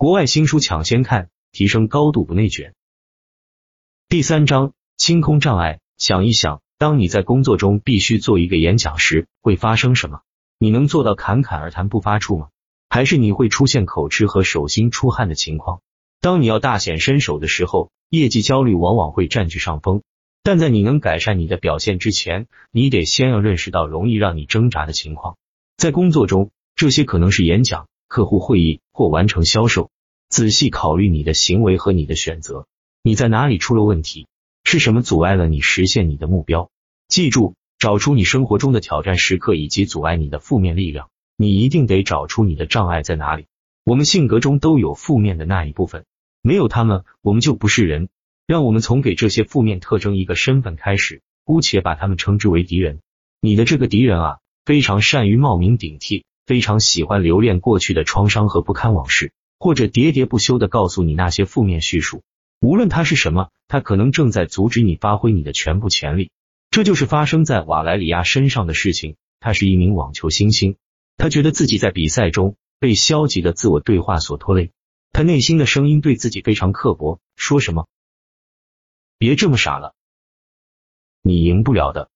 国外新书抢先看，提升高度不内卷。第三章清空障碍，想一想，当你在工作中必须做一个演讲时，会发生什么？你能做到侃侃而谈不发怵吗？还是你会出现口吃和手心出汗的情况？当你要大显身手的时候，业绩焦虑往往会占据上风。但在你能改善你的表现之前，你得先要认识到容易让你挣扎的情况。在工作中，这些可能是演讲。客户会议或完成销售，仔细考虑你的行为和你的选择，你在哪里出了问题？是什么阻碍了你实现你的目标？记住，找出你生活中的挑战时刻以及阻碍你的负面力量。你一定得找出你的障碍在哪里。我们性格中都有负面的那一部分，没有他们，我们就不是人。让我们从给这些负面特征一个身份开始，姑且把他们称之为敌人。你的这个敌人啊，非常善于冒名顶替。非常喜欢留恋过去的创伤和不堪往事，或者喋喋不休的告诉你那些负面叙述。无论他是什么，他可能正在阻止你发挥你的全部潜力。这就是发生在瓦莱里亚身上的事情。他是一名网球新星，他觉得自己在比赛中被消极的自我对话所拖累。他内心的声音对自己非常刻薄，说什么“别这么傻了，你赢不了的”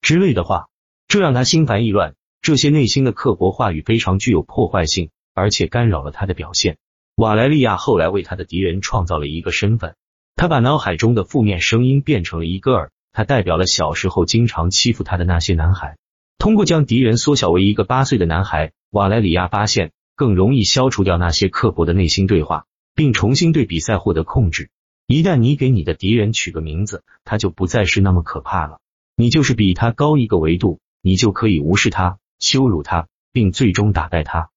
之类的话，这让他心烦意乱。这些内心的刻薄话语非常具有破坏性，而且干扰了他的表现。瓦莱利亚后来为他的敌人创造了一个身份，他把脑海中的负面声音变成了一个儿，他代表了小时候经常欺负他的那些男孩。通过将敌人缩小为一个八岁的男孩，瓦莱里亚发现更容易消除掉那些刻薄的内心对话，并重新对比赛获得控制。一旦你给你的敌人取个名字，他就不再是那么可怕了。你就是比他高一个维度，你就可以无视他。羞辱他，并最终打败他。